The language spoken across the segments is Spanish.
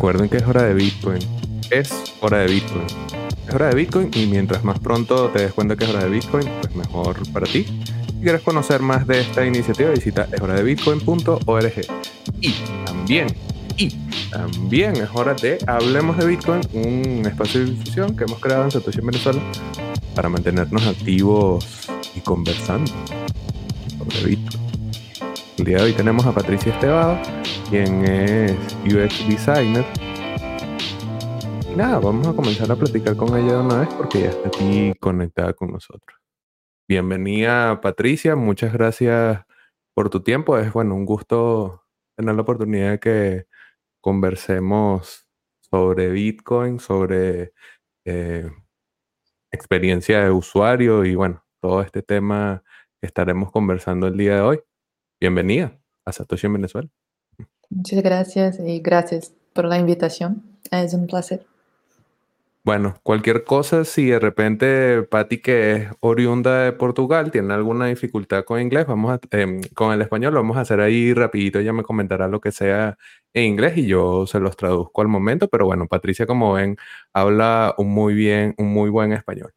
Recuerden que es hora de Bitcoin. Es hora de Bitcoin. Es hora de Bitcoin y mientras más pronto te des cuenta que es hora de Bitcoin, pues mejor para ti. Si quieres conocer más de esta iniciativa, visita eshoradebitcoin.org. Y también, y también es hora de Hablemos de Bitcoin, un espacio de difusión que hemos creado en Satoshi en Venezuela para mantenernos activos y conversando sobre Bitcoin. El día de hoy tenemos a Patricia Estebado, quien es UX Designer. Nada, vamos a comenzar a platicar con ella de una vez porque ya está aquí conectada con nosotros. Bienvenida Patricia, muchas gracias por tu tiempo. Es bueno, un gusto tener la oportunidad de que conversemos sobre Bitcoin, sobre eh, experiencia de usuario y bueno, todo este tema que estaremos conversando el día de hoy. Bienvenida a Satoshi en Venezuela. Muchas gracias y gracias por la invitación. Es un placer. Bueno, cualquier cosa, si de repente Patti, que es oriunda de Portugal, tiene alguna dificultad con inglés, vamos a, em, con el español, lo vamos a hacer ahí rapidito, ella me comentará lo que sea en inglés y yo se los traduzco al momento, pero bueno, Patricia, como ven, habla un muy bien, un muy buen español.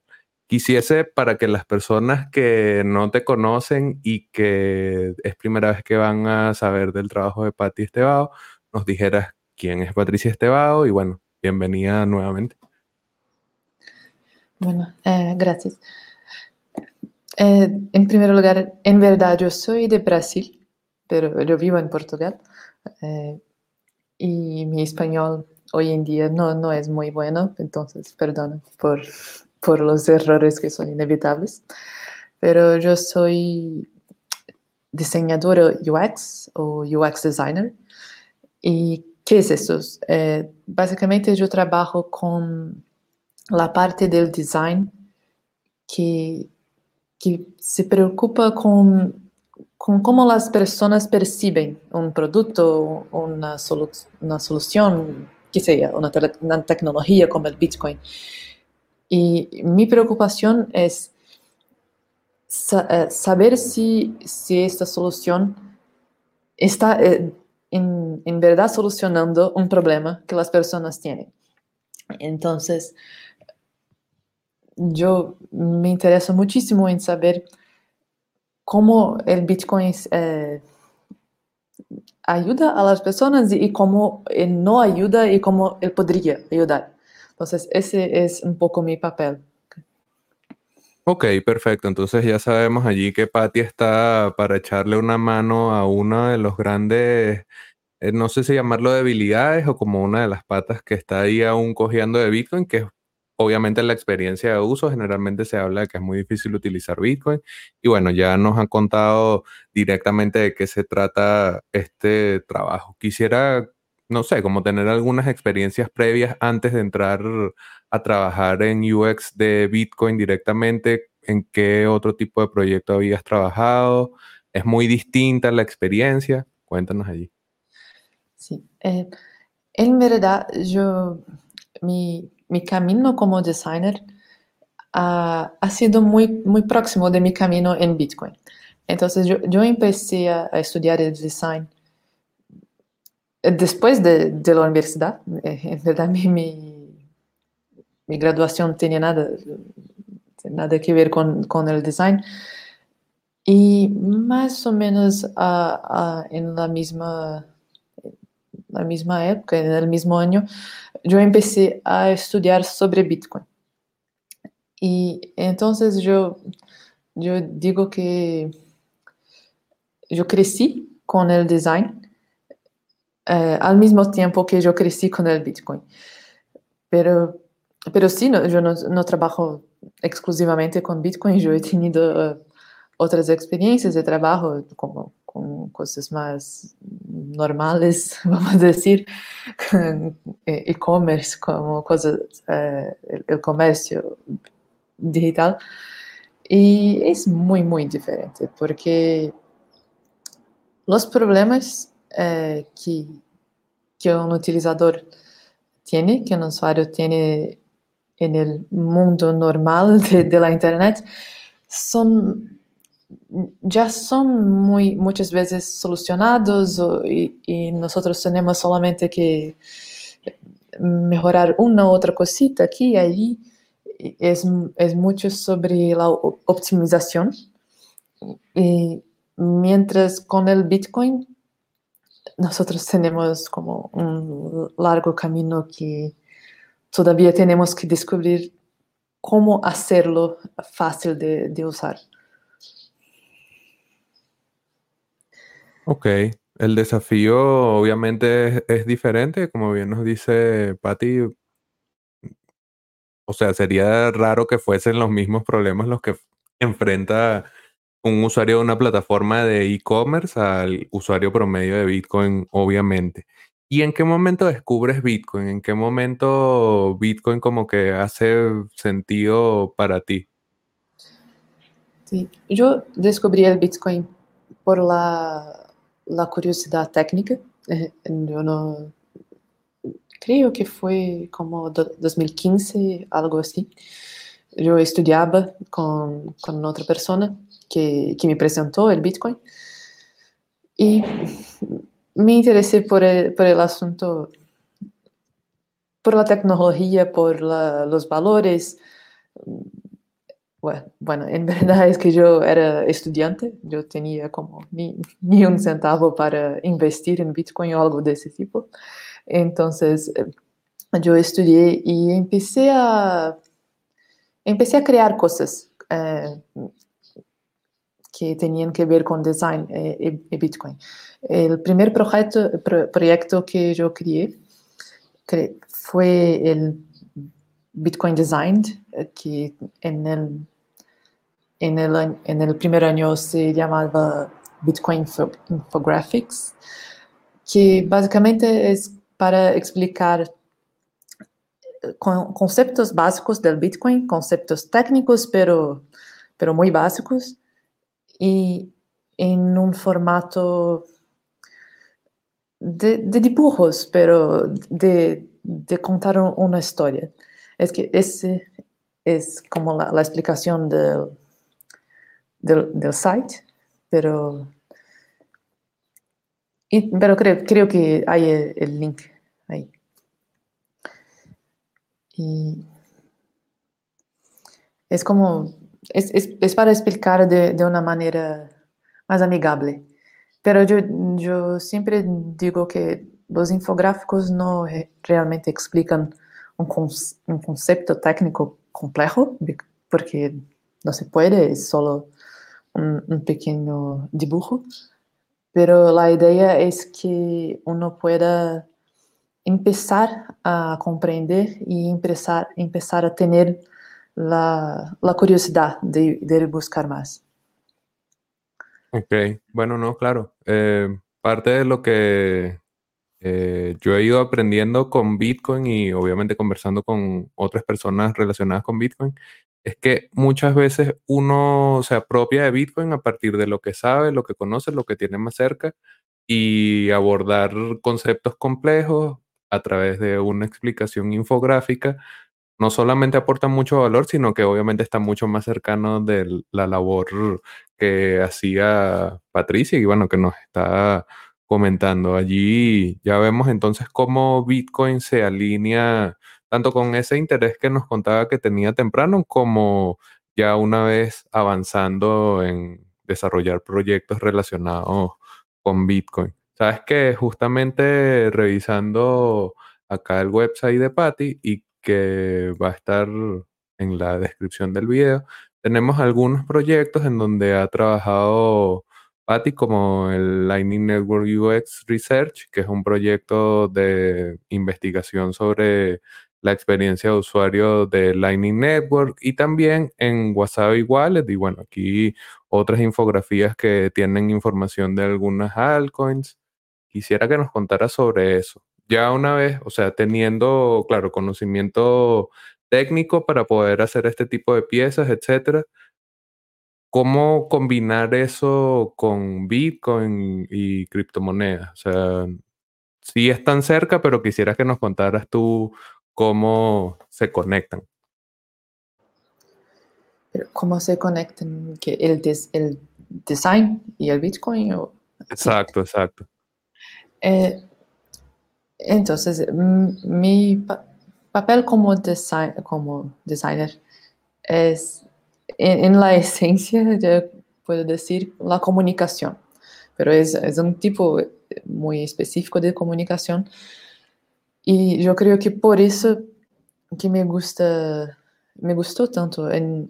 Quisiese para que las personas que no te conocen y que es primera vez que van a saber del trabajo de Patti Estebao, nos dijeras quién es Patricia Estebao y bueno, bienvenida nuevamente. Bueno, eh, gracias. Eh, en primer lugar, en verdad yo soy de Brasil, pero yo vivo en Portugal eh, y mi español hoy en día no, no es muy bueno, entonces perdón por, por los errores que son inevitables. Pero yo soy diseñadora UX o UX designer. ¿Y qué es eso? básicamente yo trabajo con la parte del design que, que se preocupa con, con cómo las personas perciben un producto, una, solu una solución, que sea, una, una, tecnología como el Bitcoin. Y mi preocupación es eh, saber si, si, esta solución está eh, en, en verdad solucionando un problema que las personas tienen. Entonces, yo me interesa muchísimo en saber cómo el Bitcoin eh, ayuda a las personas y, cómo no ayuda y cómo él podría ayudar. Entonces, ese es un poco mi papel. Ok, perfecto. Entonces ya sabemos allí que Patty está para echarle una mano a uno de los grandes, eh, no sé si llamarlo debilidades o como una de las patas que está ahí aún cogiendo de Bitcoin, que es Obviamente la experiencia de uso generalmente se habla de que es muy difícil utilizar Bitcoin y bueno, ya nos han contado directamente de qué se trata este trabajo. Quisiera, no sé, como tener algunas experiencias previas antes de entrar a trabajar en UX de Bitcoin directamente, en qué otro tipo de proyecto habías trabajado, es muy distinta la experiencia, cuéntanos allí. Sí, eh, en verdad yo, mi mi camino como designer ha, ha, sido muy, muy próximo de mi camino en Bitcoin. Entonces yo, yo empecé a, estudiar el design después de, de la universidad. Eh, en verdad mi, mi, mi graduación tenía nada, nada que ver con, con, el design. Y más o menos a, en la misma, la misma época, en el mismo año, yo empecé a estudiar sobre Bitcoin. Y entonces yo, yo digo que yo crecí con el design eh, al mismo tiempo que yo crecí con el Bitcoin. Pero, pero sí, no, yo no, no, trabajo exclusivamente con Bitcoin, yo he tenido uh, otras experiencias de trabajo como con cosas más normales, vamos a decir, eh, e-commerce, como cosas, eh, el, comercio digital. Y es muy, muy diferente, porque los problemas eh, que, que un utilizador tiene, que un usuario tiene en el mundo normal de, la Internet, son ya son muy, muchas veces solucionados y, nosotros tenemos solamente que, mejorar una otra cosita aquí y allí. Es, es mucho sobre la optimización. Y mientras con el Bitcoin nosotros tenemos como un largo camino que todavía tenemos que descubrir cómo hacerlo fácil de, de usar. Ok, el desafío obviamente es, diferente, como bien nos dice Patty. O sea, sería raro que fuesen los mismos problemas los que enfrenta un usuario de una plataforma de e-commerce al usuario promedio de Bitcoin, obviamente. ¿Y en qué momento descubres Bitcoin? ¿En qué momento Bitcoin como que hace sentido para ti? Sí, yo descubrí el Bitcoin por la, la curiosidad técnica. Eh, yo no creo que fue como 2015, algo así. Yo estudiaba con, con otra persona que, que me presentó el Bitcoin y me interesé por por el asunto, por la tecnología, por la, los valores. Bueno, bueno, en verdad es que yo era estudiante, yo tenía como ni, ni, un centavo para investir en Bitcoin o algo de ese tipo. Entonces, yo estudié y empecé a, empecé a crear cosas. Eh, que tenían que ver con design y, Bitcoin. El primer proyecto, proyecto que yo creé fue el Bitcoin Design, que en el, en el, el se llamaba Bitcoin Infographics, que básicamente es para explicar conceptos básicos del Bitcoin, conceptos técnicos, pero, pero muy básicos, y en un formato de, dibujos, pero de, contar una historia. Es que ese es como la, explicación del, del, site, pero, pero creo, creo que hay el, link ahí. Y es como es, es, es para explicar de, de, una manera más amigable. Pero yo, yo siempre digo que los infográficos no realmente explican un, un concepto técnico complejo, porque no se puede, es solo un, un, pequeño dibujo. Pero la idea es que uno pueda empezar a comprender y empezar, empezar a tener la, curiosidad de, buscar más. Ok, bueno, no, claro. Eh, parte de lo que eh, yo he ido aprendiendo con Bitcoin y obviamente conversando con otras personas relacionadas con Bitcoin es que muchas veces uno se apropia de Bitcoin a partir de lo que sabe, lo que conoce, lo que tiene más cerca y abordar conceptos complejos a través de una explicación infográfica no solamente aporta mucho valor, sino que obviamente está mucho más cercano de la labor que hacía Patricia y bueno, que nos está comentando. Allí ya vemos entonces cómo Bitcoin se alinea tanto con ese interés que nos contaba que tenía temprano, como ya una vez avanzando en desarrollar proyectos relacionados con Bitcoin. Sabes que justamente revisando acá el website de Patty y que va a estar en la descripción del video. Tenemos algunos proyectos en donde ha trabajado Patty, como el Lightning Network UX Research, que es un proyecto de investigación sobre la experiencia de usuario de Lightning Network y también en Wasabi Wallet. Y bueno, aquí otras infografías que tienen información de algunas altcoins. Quisiera que nos contara sobre eso ya una vez, o sea, teniendo, claro, conocimiento técnico para poder hacer este tipo de piezas, etcétera, ¿cómo combinar eso con Bitcoin y criptomonedas? O sea, sí están cerca, pero quisiera que nos contaras tú cómo se conectan. ¿Cómo se conectan? ¿Que el, el design y el Bitcoin? Exacto, exacto. Eh, Entonces, mi papel como, como designer es, en, la esencia, puedo decir, la comunicación, pero es, es un tipo muy específico de comunicación. Y yo creo que por eso que me gusta, me gustó tanto en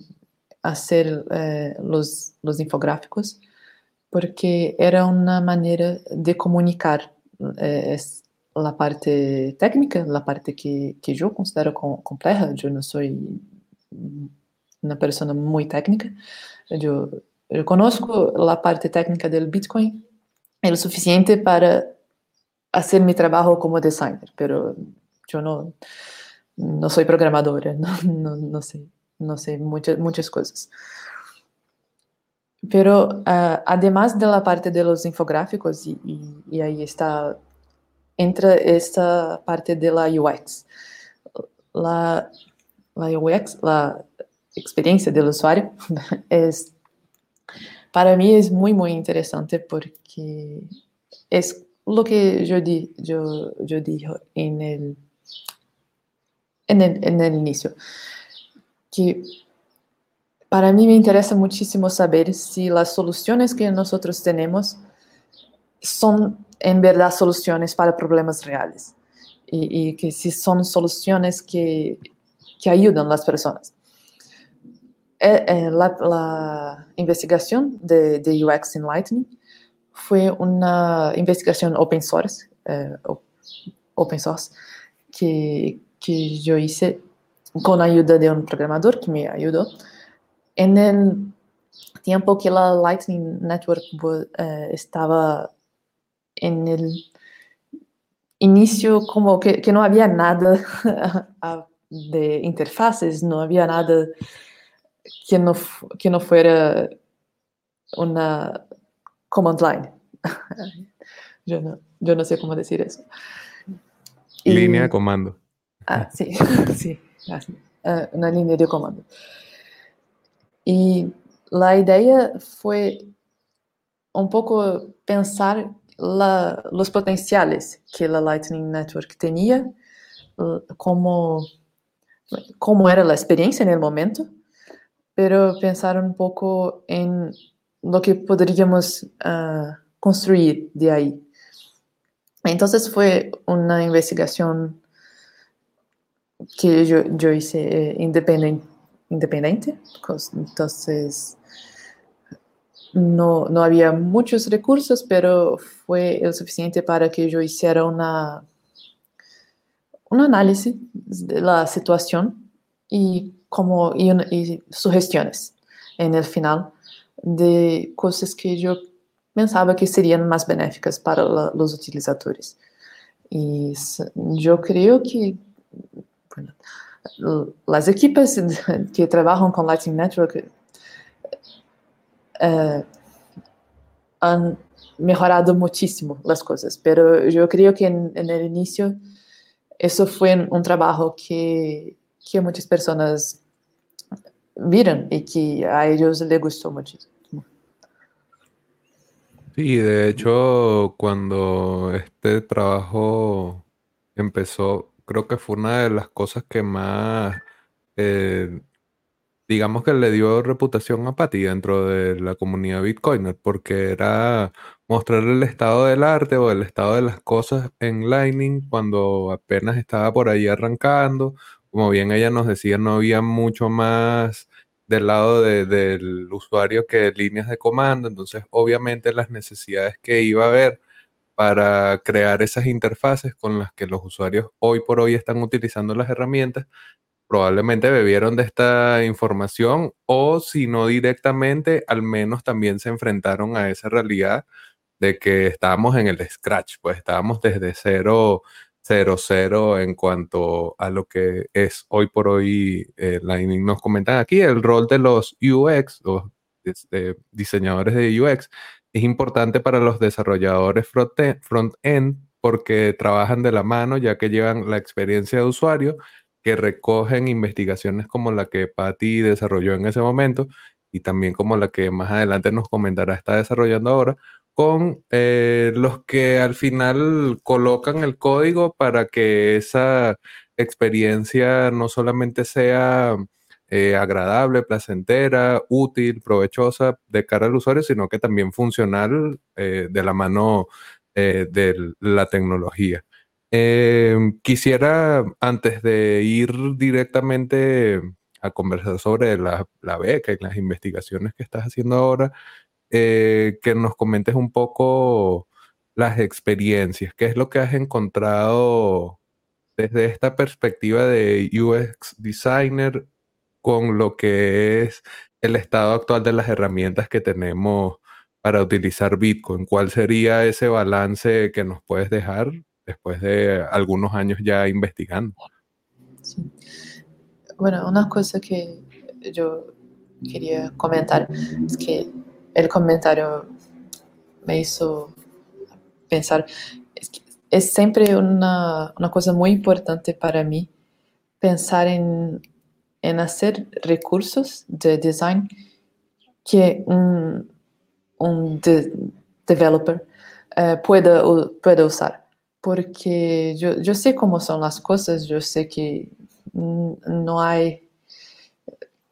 hacer eh, los, los infográficos, porque era una manera de comunicar eh, la parte técnica, la parte que, que yo considero compleja. Yo no soy una persona muy técnica. Yo, yo conozco la parte técnica del Bitcoin lo suficiente para hacer mi trabajo como designer, pero yo no, no soy programadora, no, no, no sé, no sé muchas, muchas cosas. Pero uh, además de la parte de los infográficos, y, y, y, ahí está, entra esta parte de la UX. La, la UX, la experiencia del usuario, es, para mí es muy, muy interesante porque es lo que yo, di, yo, yo dije en el, en el, en el inicio, que para mí me interesa muchísimo saber si las soluciones que nosotros tenemos son en verdad soluciones para problemas reales y, y que si son soluciones que, que ayudan a las personas. Eh, eh, la, la, investigación de, de, UX en Lightning fue una investigación open source, eh, open source que, que yo hice con ayuda de un programador que me ayudó en el tiempo que la Lightning Network uh, estaba en el inicio, como que, que no había nada de interfaces, no había nada que no, que no fuera una command line. yo, no, yo no sé cómo decir eso. Línea de comando. Ah, sí, sí, uh, una línea de comando. Y la idea fue un poco pensar la, los potenciales que la Lightning Network tenía, como, como era la experiencia en el momento, pero pensar un poco en lo que podríamos uh, construir de ahí. Entonces fue una investigación que yo, yo hice eh, independiente independiente, entonces no, no había muchos recursos, pero fue el suficiente para que yo hiciera una, un análisis de la situación y, como, y, y sugestiones en el final de cosas que yo pensaba que serían más benéficas para los utilizadores. Y yo creo que las equipes que trabajan con Lightning Network han mejorado muchísimo las cosas, pero yo creo que en, en el inicio eso fue un trabajo que, que, muchas personas vieron y que a ellos les gustó muchísimo. Sí, de hecho, cuando este trabajo empezó, creo que fue una de las cosas que más, eh, digamos que le dio reputación a Patty dentro de la comunidad Bitcoiner, porque era mostrar el estado del arte o el estado de las cosas en Lightning cuando apenas estaba por ahí arrancando. Como bien ella nos decía, no había mucho más del lado del usuario que líneas de comando, entonces obviamente las necesidades que iba a haber para crear esas interfaces con las que los usuarios hoy por hoy están utilizando las herramientas, probablemente bebieron de esta información o si no directamente, al menos también se enfrentaron a esa realidad de que estábamos en el scratch, pues estábamos desde cero, cero, cero en cuanto a lo que es hoy por hoy eh, Lightning. Nos comentan aquí el rol de los UX, los este, diseñadores de UX, es importante para los desarrolladores front-end porque trabajan de la mano ya que llevan la experiencia de usuario, que recogen investigaciones como la que Patty desarrolló en ese momento y también como la que más adelante nos comentará está desarrollando ahora, con eh, los que al final colocan el código para que esa experiencia no solamente sea eh, agradable, placentera, útil, provechosa de cara al usuario, sino que también funcional eh, de la mano de la tecnología. Quisiera, antes de ir directamente a conversar sobre la, la beca y las investigaciones que estás haciendo ahora, eh, que nos comentes un poco las experiencias, qué es lo que has encontrado desde esta perspectiva de UX designer con lo que es el estado actual de las herramientas que tenemos para utilizar Bitcoin. ¿Cuál sería ese balance que nos puedes dejar después de algunos años ya investigando? Bueno, una cosa que yo quería comentar es que el comentario me hizo pensar, es, siempre una, una, cosa muy importante para mí pensar en, en hacer recursos de design que un, un de, developer pueda, pueda usar. Porque yo, yo sé cómo son las cosas, yo sé que no hay,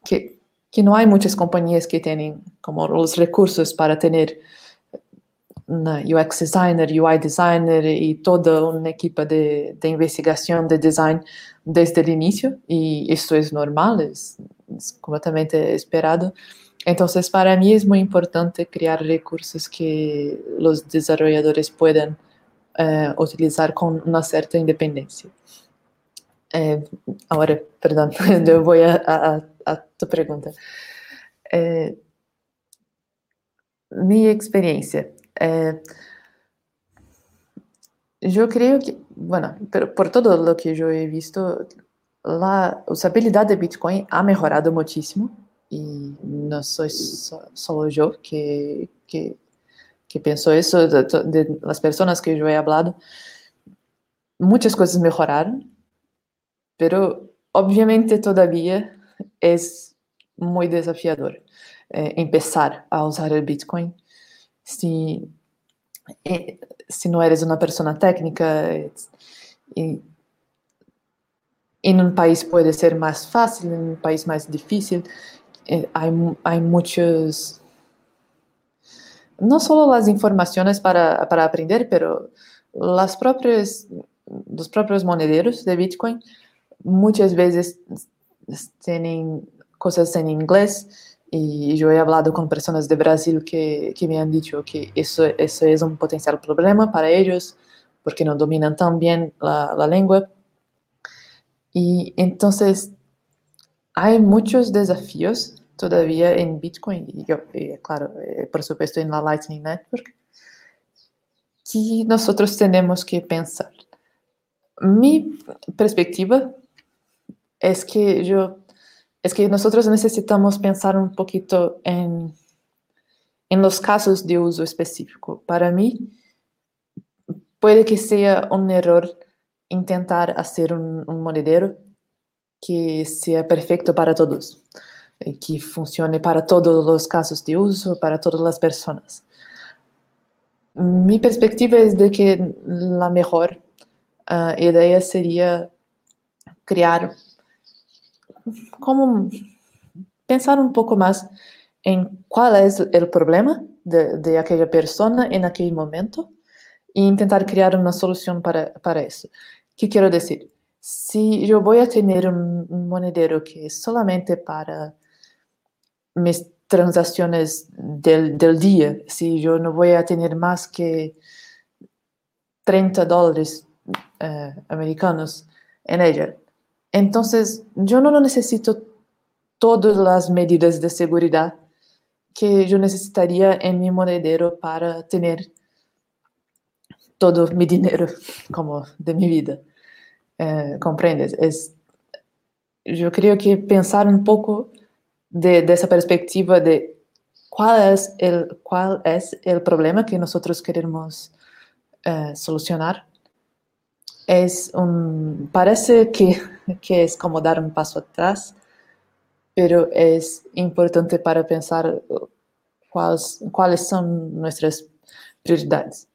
que, que no hay muchas compañías que tienen como los recursos para tener una UX designer, UI designer y toda una equipo de, de investigación de design desde el inicio y esto es normal, es, es, completamente esperado. Entonces, para mí es muy importante crear recursos que los desarrolladores puedan uh, utilizar con una cierta independencia. Eh, ahora, perdón, yo voy a, a, a tu pregunta. Eh, mi experiencia. Eh, yo creo que, bueno, pero por todo lo que yo he visto, la usabilidad de Bitcoin ha mejorado muchísimo y no soy so, solo yo que, que, que pienso eso, de, personas que yo he hablado. Muchas cosas mejoraron, pero obviamente todavía es muy desafiador eh, a usar el Bitcoin. Si, eh, si no eres una persona técnica, y, en país puede ser más fácil, en un país más difícil. Eh, hay, hay muchos, no solo las informaciones para, para aprender, pero las propias, los propios monederos de Bitcoin muchas veces tienen cosas en inglés y yo he hablado con personas de Brasil que, que me han dicho que eso, eso es un potencial problema para ellos porque no dominan tan bien la, la lengua. Y entonces hay muchos desafíos todavía en Bitcoin y yo, y claro, eh, por supuesto en la Lightning Network, que nosotros tenemos que pensar. Mi perspectiva es que yo, es que nosotros necesitamos pensar un poquito en, en los casos de uso específico. Para mí, puede que sea un error intentar hacer un, un monedero que sea perfecto para todos, eh, que funcione para todos los casos de uso, para todas las personas. Mi perspectiva es de que la mejor uh, idea sería crear como pensar un poco más en cuál es el problema de, de aquella persona en aquel momento e intentar crear una solución para, para eso. ¿Qué quiero decir? Si yo voy a tener un, un monedero que es solamente para mis transacciones del, del, día, si yo no voy a tener más que 30 dólares eh, americanos en ella, entonces, yo no necesito todas las medidas de seguridad que yo necesitaría en mi monedero para tener todo mi dinero como de mi vida. Eh, ¿Comprendes? Es, yo creo que pensar un poco de, esa perspectiva de cuál es el, cuál es el problema que nosotros queremos eh, solucionar es parece que, que, es como dar un paso atrás, pero es importante para pensar cuáles, cuáles son nuestras prioridades.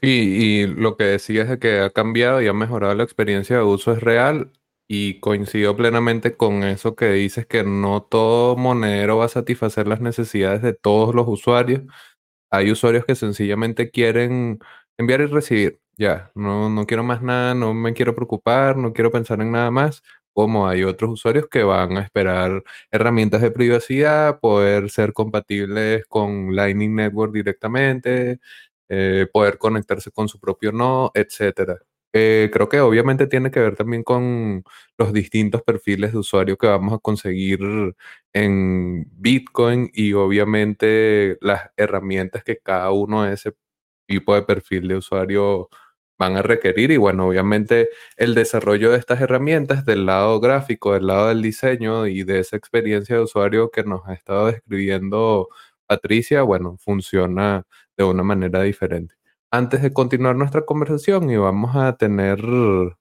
Y, y lo que decías de que ha cambiado y ha mejorado la experiencia de uso es real y coincido plenamente con eso que dices que no todo monedero va a satisfacer las necesidades de todos los usuarios. Hay usuarios que sencillamente quieren enviar y recibir. Ya, no, no quiero más nada, no me quiero preocupar, no quiero pensar en nada más. Como hay otros usuarios que van a esperar herramientas de privacidad, poder ser compatibles con Lightning Network directamente, eh, poder conectarse con su propio nodo, etcétera. Eh, creo que obviamente tiene que ver también con los distintos perfiles de usuario que vamos a conseguir en Bitcoin y obviamente las herramientas que cada uno de ese tipo de perfil de usuario van a requerir y bueno, obviamente el desarrollo de estas herramientas del lado gráfico, del lado del diseño y de esa experiencia de usuario que nos ha estado describiendo Patricia, bueno, funciona de una manera diferente. Antes de continuar nuestra conversación y vamos a tener un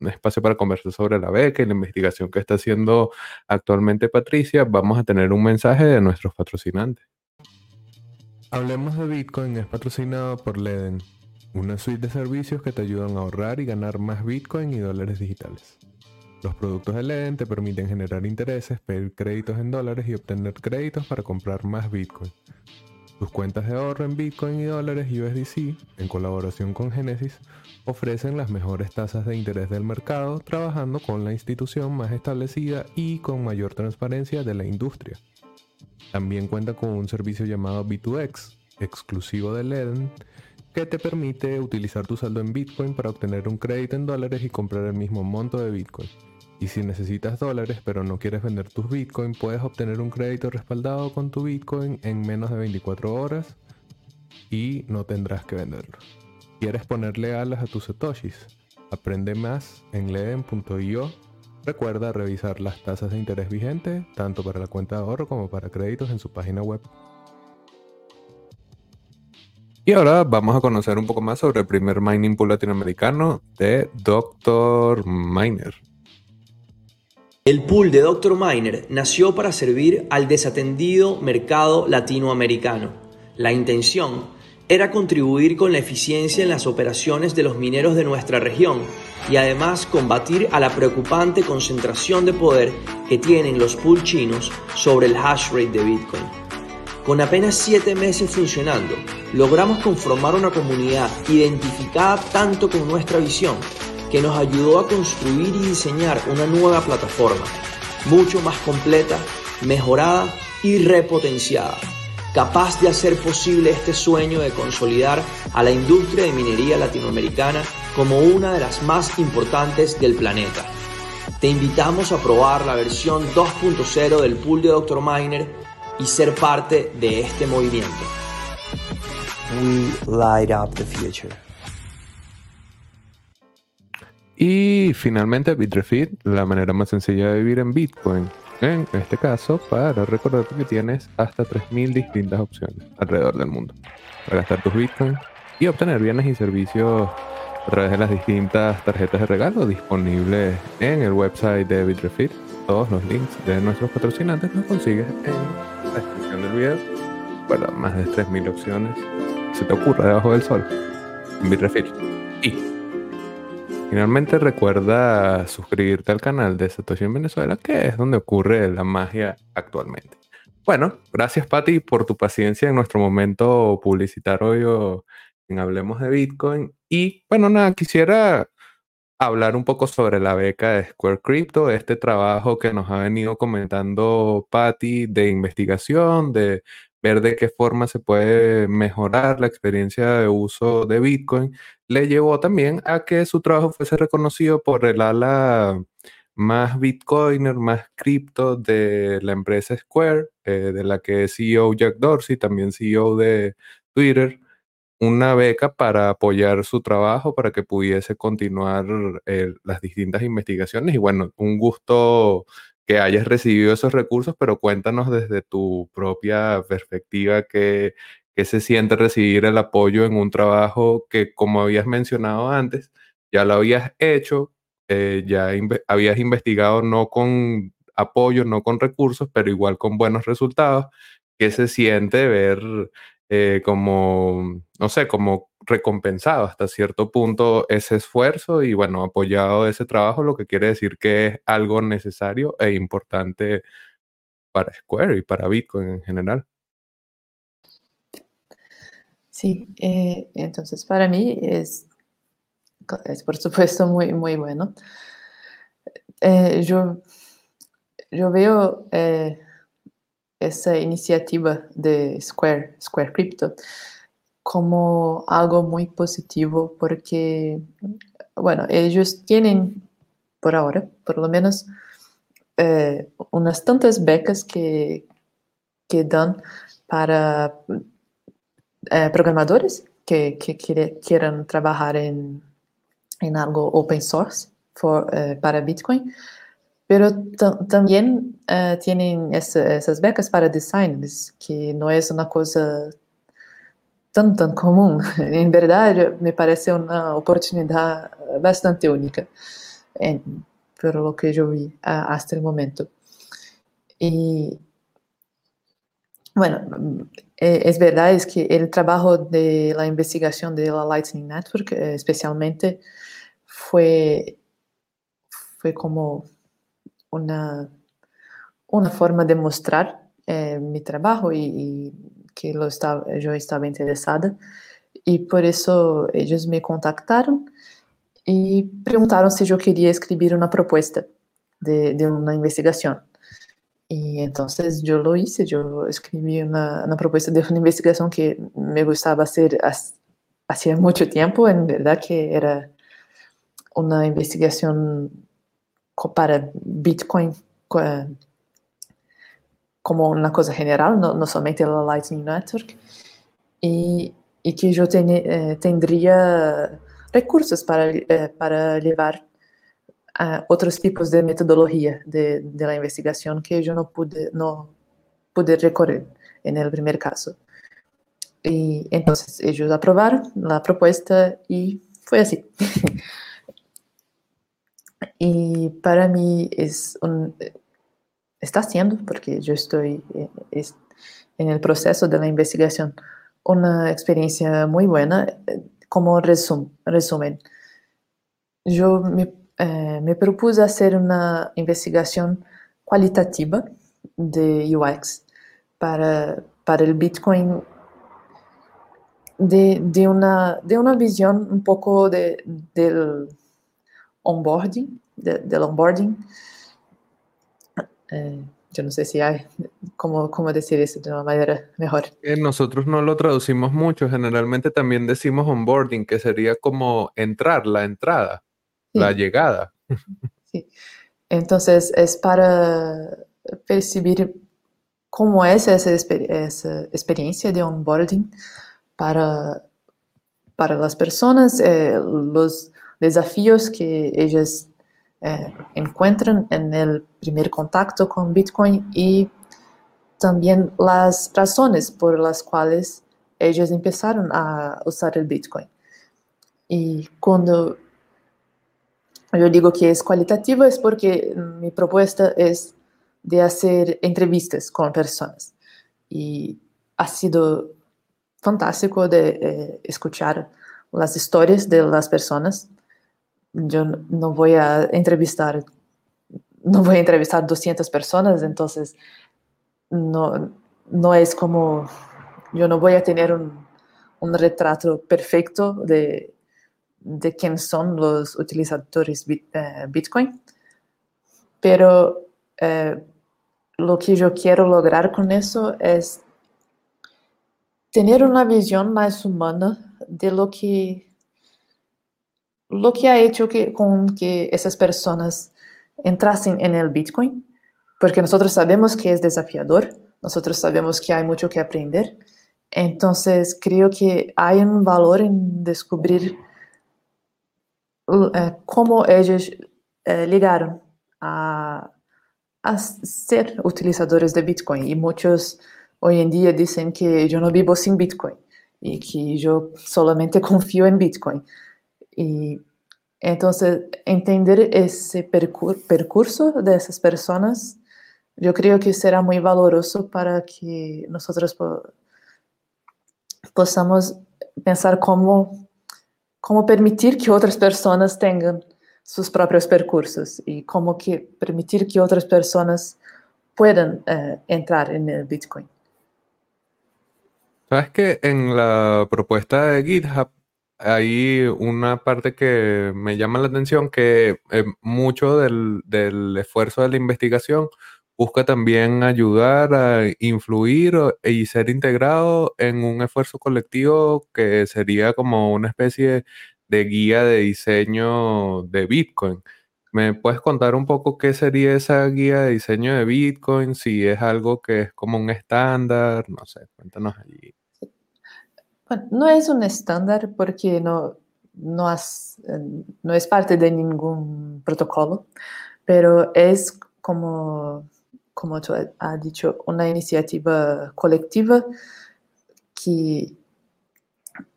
espacio para conversar sobre la beca y la investigación que está haciendo actualmente Patricia, vamos a tener un mensaje de nuestros patrocinantes. Hablemos de Bitcoin es patrocinado por Leden, una suite de servicios que te ayudan a ahorrar y ganar más Bitcoin y dólares digitales. Los productos de Leden te permiten generar intereses, pedir créditos en dólares y obtener créditos para comprar más Bitcoin. Tus cuentas de ahorro en Bitcoin y dólares USDC, en colaboración con Genesis, ofrecen las mejores tasas de interés del mercado trabajando con la institución más establecida y con mayor transparencia de la industria. También cuenta con un servicio llamado B2X, exclusivo de Leden, que te permite utilizar tu saldo en Bitcoin para obtener un crédito en dólares y comprar el mismo monto de Bitcoin. Y si necesitas dólares pero no quieres vender tus Bitcoin, puedes obtener un crédito respaldado con tu Bitcoin en menos de 24 horas y no tendrás que venderlo. ¿Quieres ponerle alas a tus satoshis? Aprende más en leden.io. Recuerda revisar las tasas de interés vigentes, tanto para la cuenta de ahorro como para créditos en su página web. Y ahora vamos a conocer un poco más sobre el primer mining pool latinoamericano de Dr. Miner. El pool de Dr. Miner nació para servir al desatendido mercado latinoamericano. La intención era contribuir con la eficiencia en las operaciones de los mineros de nuestra región y además combatir a la preocupante concentración de poder que tienen los pool chinos sobre el hash rate de Bitcoin. Con apenas 7 meses funcionando, logramos conformar una comunidad identificada tanto con nuestra visión que nos ayudó a construir y diseñar una nueva plataforma, mucho más completa, mejorada y repotenciada, capaz de hacer posible este sueño de consolidar a la industria de minería latinoamericana como una de las más importantes del planeta. Te invitamos a probar la versión 2.0 del pool de Dr. Miner y ser parte de este movimiento. We light up the future. Y finalmente Bitrefit, la manera más sencilla de vivir en Bitcoin. En este caso, para recordarte que tienes hasta 3.000 distintas opciones alrededor del mundo para gastar tus Bitcoins y obtener bienes y servicios a través de las distintas tarjetas de regalo disponibles en el website de Bitrefit. Todos los links de nuestros patrocinantes los consigues en la descripción del video. Bueno, más de 3.000 opciones. Se te ocurra debajo del sol. En Bitrefit. Y Finalmente recuerda suscribirte al canal de Satoshi en Venezuela, que es donde ocurre la magia actualmente. Bueno, gracias Patti por tu paciencia en nuestro momento publicitario en Hablemos de Bitcoin. Y bueno, nada, quisiera hablar un poco sobre la beca de Square Crypto, este trabajo que nos ha venido comentando Patti de investigación, de ver de qué forma se puede mejorar la experiencia de uso de Bitcoin, le llevó también a que su trabajo fuese reconocido por el ala más Bitcoiner, más cripto de la empresa Square, eh, de la que es CEO Jack Dorsey, también CEO de Twitter, una beca para apoyar su trabajo, para que pudiese continuar eh, las distintas investigaciones. Y bueno, un gusto que hayas recibido esos recursos, pero cuéntanos desde tu propia perspectiva qué, se siente recibir el apoyo en un trabajo que, como habías mencionado antes, ya lo habías hecho, eh, ya habías investigado no con apoyo, no con recursos, pero igual con buenos resultados. qué se siente ver eh, como, no sé, como recompensado hasta cierto punto ese esfuerzo y bueno, apoyado ese trabajo, lo que quiere decir que es algo necesario e importante para Square y para Bitcoin en general. Sí, eh, entonces para mí es, es por supuesto muy, muy bueno. Eh, yo, yo veo eh, esa iniciativa de Square, Square Crypto, como algo muy positivo porque, bueno, ellos tienen, por ahora, por lo menos, eh, unas tantas becas que, que dan para eh, programadores que, que quieran trabajar en, en, algo open source for, eh, para Bitcoin, pero también tienen esas becas para designers, que no es una cosa tan, tan común. En verdad, me parece una oportunidad bastante única, en, por lo que yo vi hasta el momento. Y bueno, eh, es verdad es que el trabajo de de la Lightning Network, eh, especialmente, fue, fue como una, una forma de mostrar eh, mi trabajo y, y que lo estaba, yo estaba interesada y por eso ellos me contactaron y preguntaron si yo quería escribir una propuesta de, de una investigación. Y entonces yo lo hice, yo escribí una, una, propuesta de una investigación que me gustaba hacer hacía mucho tiempo, en verdad que era una investigación para Bitcoin como una cosa general, no, no solamente la Lightning Network, y, y que yo ten, eh, tendría recursos para, eh, para llevar a otros tipos de metodología de, de, la investigación que yo no pude, no pude recorrer en el primer caso. Y entonces ellos aprobaron la propuesta y fue así. y para mí es un, está haciendo, porque yo estoy eh, en el proceso de una experiencia muy buena. Eh, como resum, resumen, yo me, eh, me, propuse hacer una investigación cualitativa de UX para, para el Bitcoin de, de, una, de una visión un poco de, del onboarding, de, del onboarding eh, yo no sé si hay cómo, cómo decir eso de una manera mejor. Eh, nosotros no lo traducimos mucho, generalmente también decimos onboarding, que sería como entrar, la entrada, la llegada. Sí, entonces es para percibir cómo es esa, esa experiencia de onboarding para, para las personas, eh, los desafíos que ellas eh, encuentran en el primer contacto con Bitcoin y también las razones por las cuales ellos empezaron a usar el Bitcoin. Y cuando yo digo que es cualitativo es porque mi propuesta es de hacer entrevistas con personas. Y ha sido fantástico de eh, escuchar las historias de las personas yo no voy a entrevistar, no voy a entrevistar 200 personas, entonces no, no es como, yo no voy a tener un, un retrato perfecto de, de quién son los utilizadores eh, Bitcoin, pero eh, lo que yo quiero lograr con eso es tener una visión más humana de lo que lo que ha hecho que, con que esas personas entrasen en el Bitcoin, porque nosotros sabemos que es desafiador, nosotros sabemos que hay mucho que aprender, entonces creo que hay un valor en descubrir uh, cómo ellos uh, llegaron a, a ser utilizadores de Bitcoin y muchos hoy en día dicen que yo no vivo sin Bitcoin y que yo solamente confío en Bitcoin. Y entonces, entender ese percurso de esas personas yo creo que será muy valoroso para que nosotros podamos pensar cómo, cómo permitir que otras personas tengan sus propios percursos y cómo que permitir que otras personas puedan eh, entrar en el Bitcoin. Sabes que en la propuesta de GitHub hay una parte que me llama la atención, que eh, mucho del, esfuerzo de la investigación busca también ayudar a influir y ser integrado en un esfuerzo colectivo que sería como una especie de guía de diseño de Bitcoin. ¿Me puedes contar un poco qué sería esa guía de diseño de Bitcoin? Si es algo que es como un estándar, no sé, cuéntanos allí. Bueno, no es un estándar porque no, no, no es parte de ningún protocolo, pero es como, como tú has dicho, una iniciativa colectiva que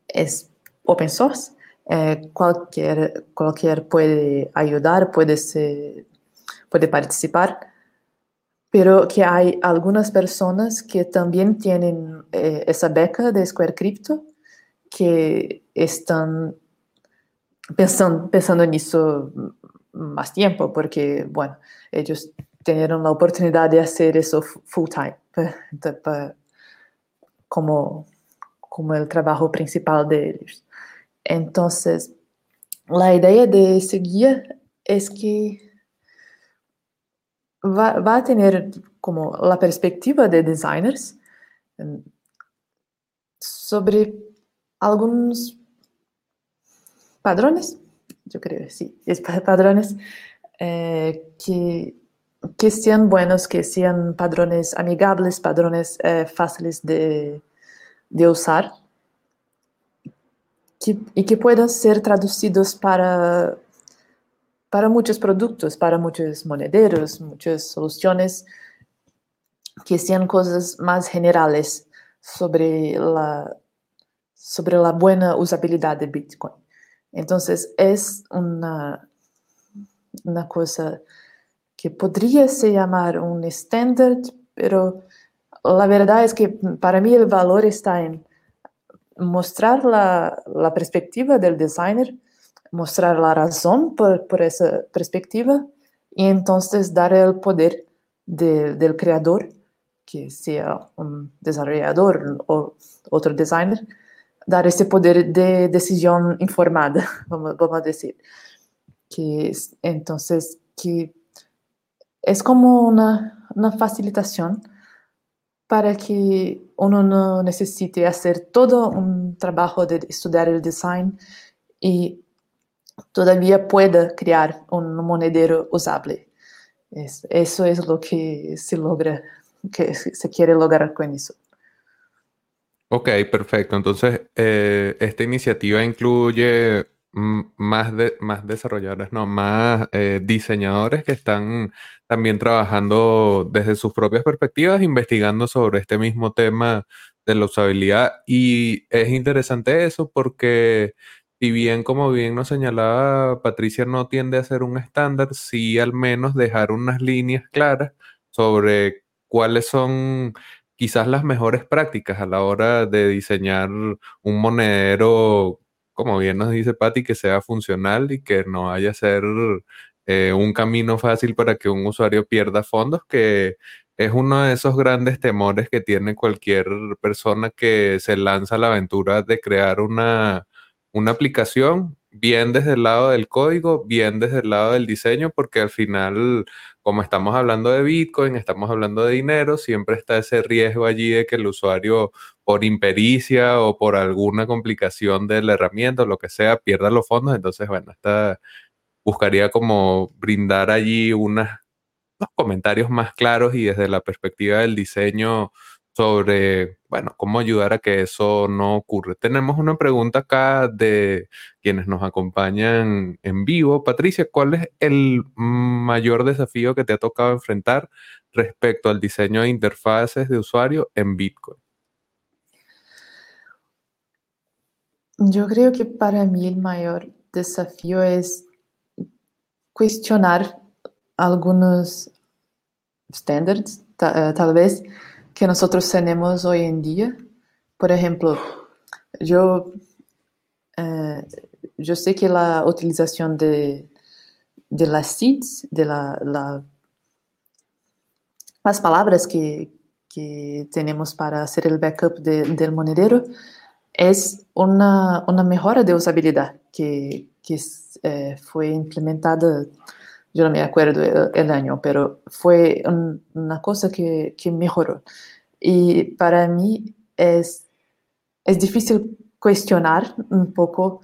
es open source eh, cualquier, cualquier puede ayudar, puede, ser, puede participar, pero que hay algunas personas que también tienen eh, esa beca de Square Crypto que están pensando, en eso más tiempo, porque, bueno, ellos tuvieron la oportunidad de hacer eso full time, como, como el trabajo principal de ellos. Entonces, la idea de ese guía es que va, a tener como la perspectiva de designers em, sobre algunos padrones, yo creo, sí, es padrones eh, que, que sean buenos, que sean padrones amigables, padrones eh, fáciles de, de usar y que puedan ser traducidos para, para muchos productos, para muchos monederos, muchas soluciones, que sean cosas más generales sobre la, sobre la buena usabilidad de Bitcoin. Entonces, es una, una cosa que podría se llamar un estándar, pero la verdad es que para mí el valor está en mostrar la, la, perspectiva del designer, mostrar la razón por, esa perspectiva y entonces dar el poder de, del creador, que sea un desarrollador o otro designer, dar ese poder de decisión informada, vamos, vamos a decir. Que entonces, que es como una, una facilitación para que uno no necesite hacer todo un trabajo de estudiar el design y todavía pueda crear un monedero usable. eso es lo que se logra, que se quiere lograr con eso. Ok, perfecto. Entonces, eh, esta iniciativa incluye más, de, más desarrolladores, no, más eh, diseñadores que están también trabajando desde sus propias perspectivas, investigando sobre este mismo tema de la usabilidad. Y es interesante eso porque si bien, como bien nos señalaba Patricia, no tiende a ser un estándar, sí al menos dejar unas líneas claras sobre cuáles son quizás las mejores prácticas a la hora de diseñar un monedero como bien nos dice Patti, que sea funcional y que no vaya a ser eh, un camino fácil para que un usuario pierda fondos, que es uno de esos grandes temores que tiene cualquier persona que se lanza a la aventura de crear una, una aplicación, bien desde el lado del código, bien desde el lado del diseño, porque al final como estamos hablando de Bitcoin, estamos hablando de dinero, siempre está ese riesgo allí de que el usuario por impericia o por alguna complicación de la herramienta o lo que sea pierda los fondos. Entonces, bueno, esta buscaría como brindar allí unos comentarios más claros y desde la perspectiva del diseño sobre, bueno, cómo ayudar a que eso no ocurra. Tenemos una pregunta acá de quienes nos acompañan en vivo. Patricia, ¿cuál es el mayor desafío que te ha tocado enfrentar respecto al diseño de interfaces de usuario en Bitcoin? Yo creo que para mí el mayor desafío es cuestionar algunos estándares, tal vez, que nosotros tenemos hoy en día. Por ejemplo, yo, yo sé que la utilización de, de las seeds, de la, las palabras que, que, tenemos para hacer el backup del monedero, es una, una, mejora de usabilidad que, que eh, implementada, yo no me acuerdo el, año, pero fue una cosa que, que, mejoró. Y para mí es, es difícil cuestionar un poco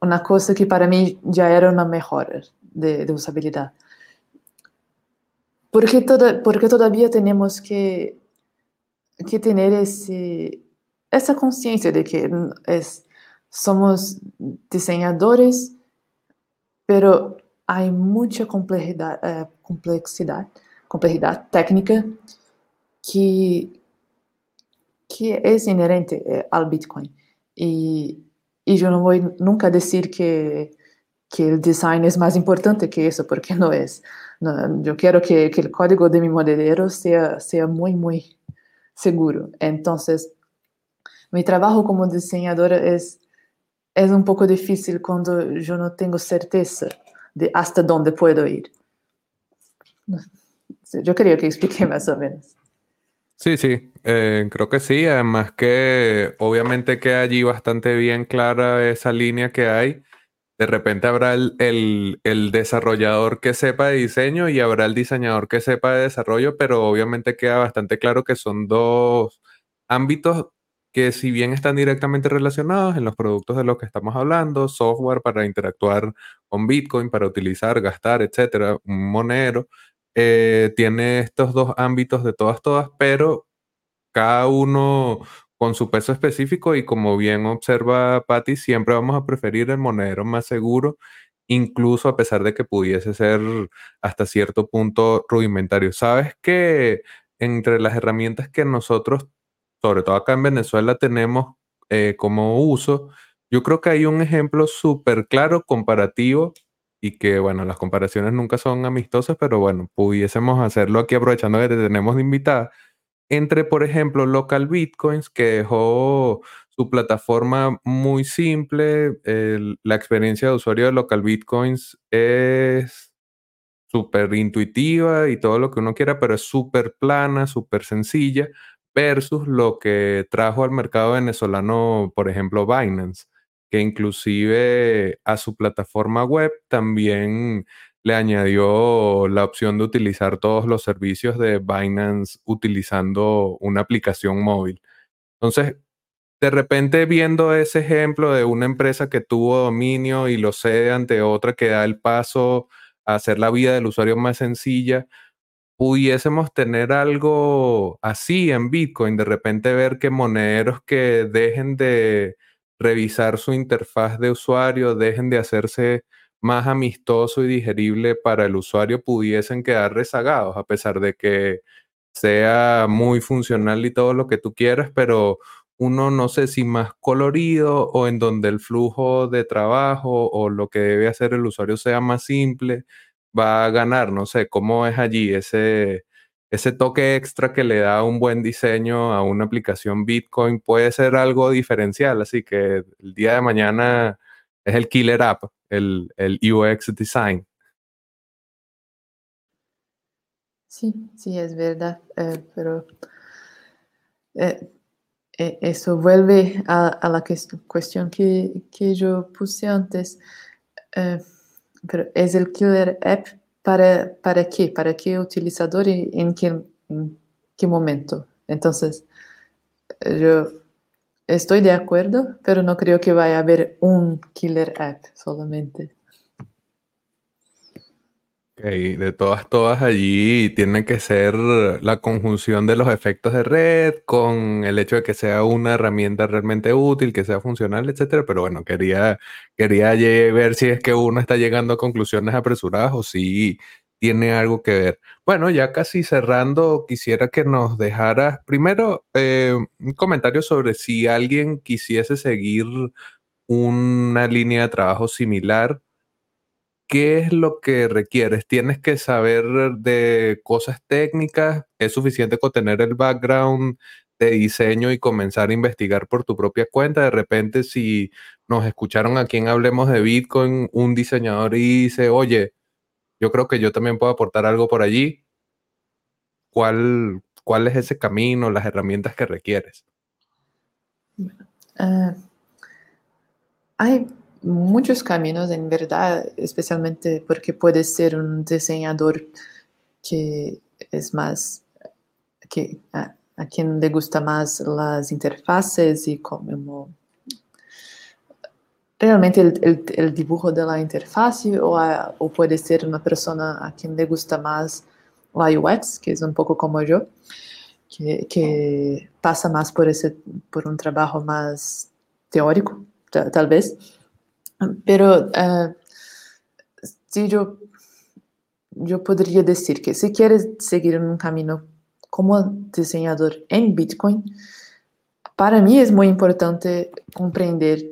una cosa que para mí ya era una mejora de, usabilidad. Porque, porque todavía tenemos que, que tener ese, esa conciencia de que es, somos diseñadores, pero hay mucha complejidad, eh, complexidad, complejidad técnica que, que es inherente eh, al Bitcoin. Y, y yo no voy nunca a decir que, que el design es más importante que eso, porque no es. No, yo quiero que, que, el código de mi modelero sea, sea muy, muy seguro. Entonces, mi trabajo como diseñadora es, es un poco difícil cuando yo no tengo certeza de hasta dónde puedo ir. Yo creo que expliqué más o menos. Sí, sí, eh, creo que sí. Además que obviamente queda allí bastante bien clara esa línea que hay. De repente habrá el, el, el, desarrollador que sepa de diseño y habrá el diseñador que sepa de desarrollo, pero obviamente queda bastante claro que son dos ámbitos que si bien están directamente relacionados en los productos de los que estamos hablando, software para interactuar con Bitcoin, para utilizar, gastar, etcétera, un monero, eh, tiene estos dos ámbitos de todas, todas, pero cada uno con su peso específico y como bien observa Patty, siempre vamos a preferir el monedero más seguro, incluso a pesar de que pudiese ser hasta cierto punto rudimentario. Sabes que entre las herramientas que nosotros sobre todo acá en Venezuela, tenemos eh, como uso, yo creo que hay un ejemplo súper claro, comparativo, y que, bueno, las comparaciones nunca son amistosas, pero bueno, pudiésemos hacerlo aquí aprovechando que te tenemos de invitada, entre, por ejemplo, Local Bitcoins, que dejó su plataforma muy simple, la experiencia de usuario de Local Bitcoins es súper intuitiva y todo lo que uno quiera, pero es súper plana, súper sencilla, versus lo que trajo al mercado venezolano, por ejemplo, Binance, que inclusive a su plataforma web también le añadió la opción de utilizar todos los servicios de Binance utilizando una aplicación móvil. Entonces, de repente viendo ese ejemplo de una empresa que tuvo dominio y lo cede ante otra que da el paso a hacer la vida del usuario más sencilla, pudiésemos tener algo así en Bitcoin, de repente ver que monederos que dejen de revisar su interfaz de usuario, dejen de hacerse más amistoso y digerible para el usuario, pudiesen quedar rezagados, a pesar de que sea muy funcional y todo lo que tú quieras, pero uno no sé si más colorido o en donde el flujo de trabajo o lo que debe hacer el usuario sea más simple va a ganar, no sé, cómo es allí ese, ese toque extra que le da un buen diseño a una aplicación Bitcoin puede ser algo diferencial, así que el día de mañana es el killer app, el, el UX design. Sí, sí, es verdad, eh, pero eh, eh, eso vuelve a, la cuestión que, que, yo puse antes. Pero ¿es el killer app para, para qué? ¿Para qué utilizador y en qué, en qué momento? Entonces, yo estoy de acuerdo, pero no creo que vaya a haber un killer app solamente. De todas, todas allí tiene que ser la conjunción de los efectos de red con el hecho de que sea una herramienta realmente útil, que sea funcional, etcétera. Pero bueno, quería, quería ver si es que uno está llegando a conclusiones apresuradas o si tiene algo que ver. Bueno, ya casi cerrando, quisiera que nos dejaras primero eh, un comentario sobre si alguien quisiese seguir una línea de trabajo similar ¿qué es lo que requieres? ¿Tienes que saber de cosas técnicas? ¿Es suficiente con tener el background de diseño y comenzar a investigar por tu propia cuenta? De repente, si nos escucharon aquí en Hablemos de Bitcoin, un diseñador y dice, oye, yo creo que yo también puedo aportar algo por allí. ¿Cuál, cuál es ese camino, las herramientas que requieres? Uh, hay muchos caminos en verdad, especialmente porque puedes ser un diseñador que es más, que a, quien le gusta más las interfaces y como realmente el, dibujo de la interfase o, a, o, puede ser una persona a quien le gusta más la UX, que es un poco como yo, que pasa más por, ese, por un trabajo más teórico, tal vez. Pero uh, sí, yo, yo podría decir que si quieres seguir un camino como diseñador en Bitcoin, para mí es muy importante comprender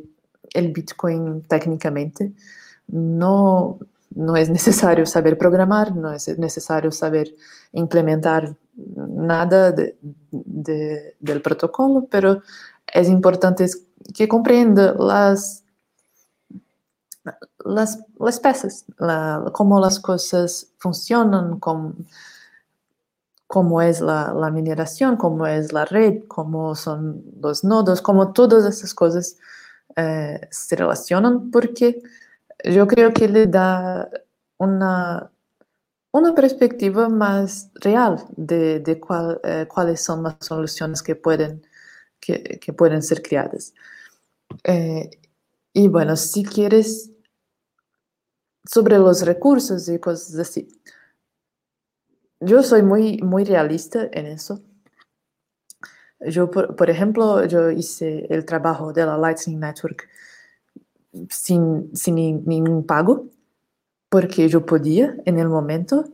el Bitcoin técnicamente. No, no es necesario saber programar, no es necesario saber implementar nada de, de, del protocolo, pero es importante que comprenda las, las, las la, cómo las cosas funcionan, cómo, cómo es la, mineración, cómo es la red, cómo son los nodos, cómo todas esas cosas eh, se relacionan, porque yo creo que le da una, una perspectiva más real de, de eh, cuáles son las soluciones que pueden, que pueden ser creadas. Eh, y bueno, si quieres sobre los recursos y cosas así, yo soy muy, muy realista en eso. Yo, por, por, ejemplo, yo hice el trabajo de la Lightning Network sin, sin ningún pago, porque yo podía en el momento.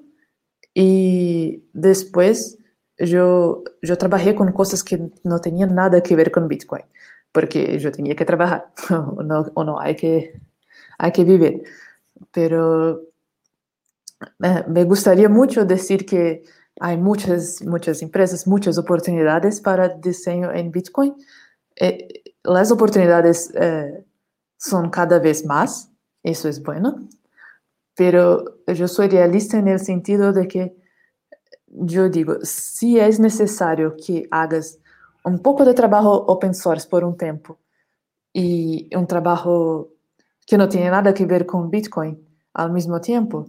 Y después yo, yo trabajé con cosas que no tenían nada que ver con Bitcoin, porque yo tenía que trabajar, o no, o no hay, que, hay que vivir. Pero eh, me gustaría mucho decir que hay muchas, muchas empresas, muchas oportunidades para diseño en Bitcoin. Eh, las oportunidades eh, son cada vez más, eso es bueno, pero yo soy realista en el sentido de que yo digo, si es necesario que hagas un poco de trabajo open source por un tiempo y un trabajo que no tiene nada que ver con Bitcoin al mismo tiempo,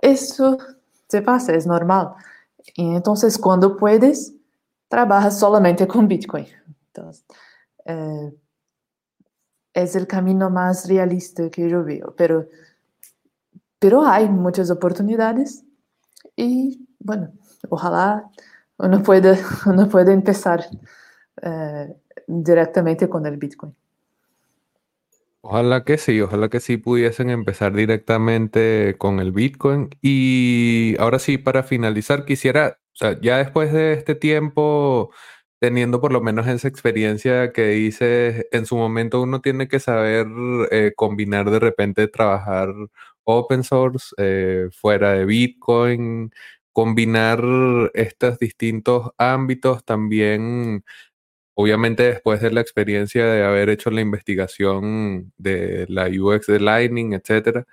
eso se pasa, es normal. Y entonces, cuando puedes, trabajas solamente con Bitcoin. Entonces, eh, es el camino más realista que yo veo, pero, pero hay muchas oportunidades y bueno, ojalá uno pueda, uno pueda empezar eh, directamente con el Bitcoin. Ojalá que sí, ojalá que sí pudiesen empezar directamente con el Bitcoin. Y ahora sí, para finalizar, quisiera, ya después de este tiempo, teniendo por lo menos esa experiencia que dices, en su momento uno tiene que saber eh, combinar de repente trabajar open source eh, fuera de Bitcoin, combinar estos distintos ámbitos también Obviamente después de la experiencia de haber hecho la investigación de la UX de Lightning, etcétera,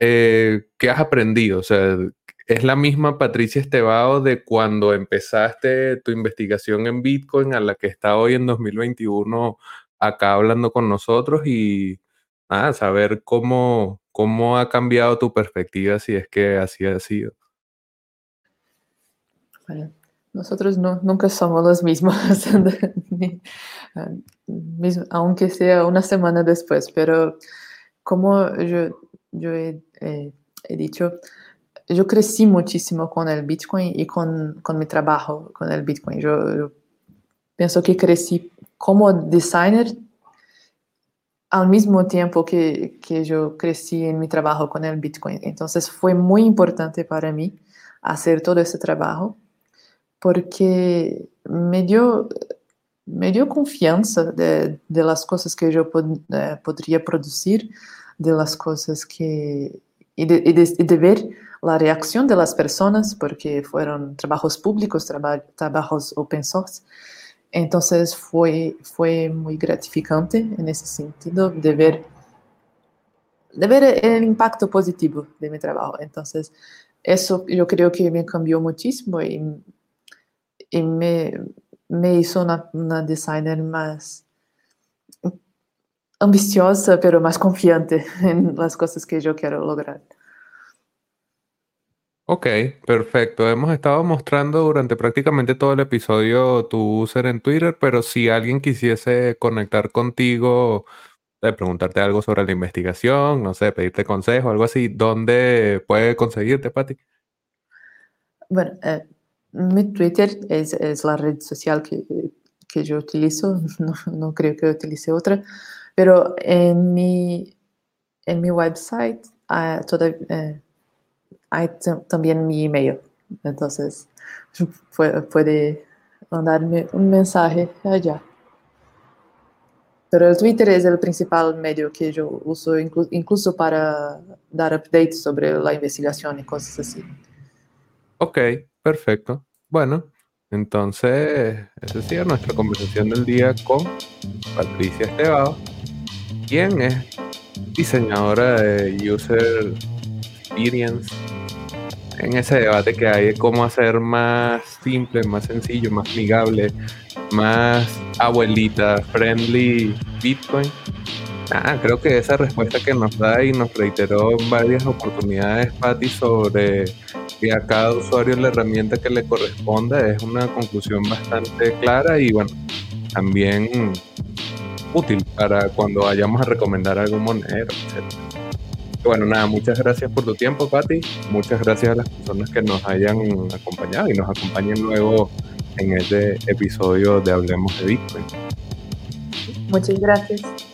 eh, ¿qué has aprendido? O sea, ¿es la misma Patricia Estebao de cuando empezaste tu investigación en Bitcoin a la que está hoy en 2021 acá hablando con nosotros y nada, saber cómo, cómo ha cambiado tu perspectiva si es que así ha sido? Nosotros no, nunca somos los mismos, aunque sea una semana después, pero como yo, eh, he, dicho, yo crecí muchísimo con el Bitcoin y con, mi trabajo con el Bitcoin. Yo, pienso que crecí como designer al mismo tiempo que yo crecí en mi trabajo con el Bitcoin. Entonces fue muy importante para mí hacer todo ese trabajo porque me dio, me dio confianza de, de las cosas que yo pod, eh, podría producir, de las cosas que... y de, y de, y de ver la reacción de las personas, porque fueron trabajos públicos, traba, trabajos open source. Entonces fue, fue muy gratificante en ese sentido de ver, de ver el impacto positivo de mi trabajo. Entonces, eso yo creo que me cambió muchísimo y, y me, me, hizo una, una, designer más ambiciosa, pero más confiante en las cosas que yo quiero lograr. Ok, perfecto. Hemos estado mostrando durante prácticamente todo el episodio tu user en Twitter, pero si alguien quisiese conectar contigo, de preguntarte algo sobre la investigación, no sé, pedirte consejo, algo así, ¿dónde puede conseguirte, Patti? Bueno, eh, mi Twitter es, la red social que, que yo utilizo, no, creo que utilice otra, pero en mi, en mi website uh, toda, eh, hay también mi email. Entonces, puede mandarme un mensaje allá. Pero el Twitter es el principal medio que yo uso incluso para dar updates sobre la investigación y cosas así. Ok, perfecto. Bueno, entonces, esa es nuestra conversación del día con Patricia Estebao, quien es diseñadora de User Experience en ese debate que hay de cómo hacer más simple, más sencillo, más amigable, más abuelita, friendly Bitcoin. Ah, creo que esa respuesta que nos da y nos reiteró en varias oportunidades, Patti, sobre que a cada usuario la herramienta que le corresponda es una conclusión bastante clara y bueno, también útil para cuando vayamos a recomendar algún monedero, etc. Bueno, nada, muchas gracias por tu tiempo, Patti. Muchas gracias a las personas que nos hayan acompañado y nos acompañen luego en este episodio de Hablemos de Bitcoin. Muchas gracias.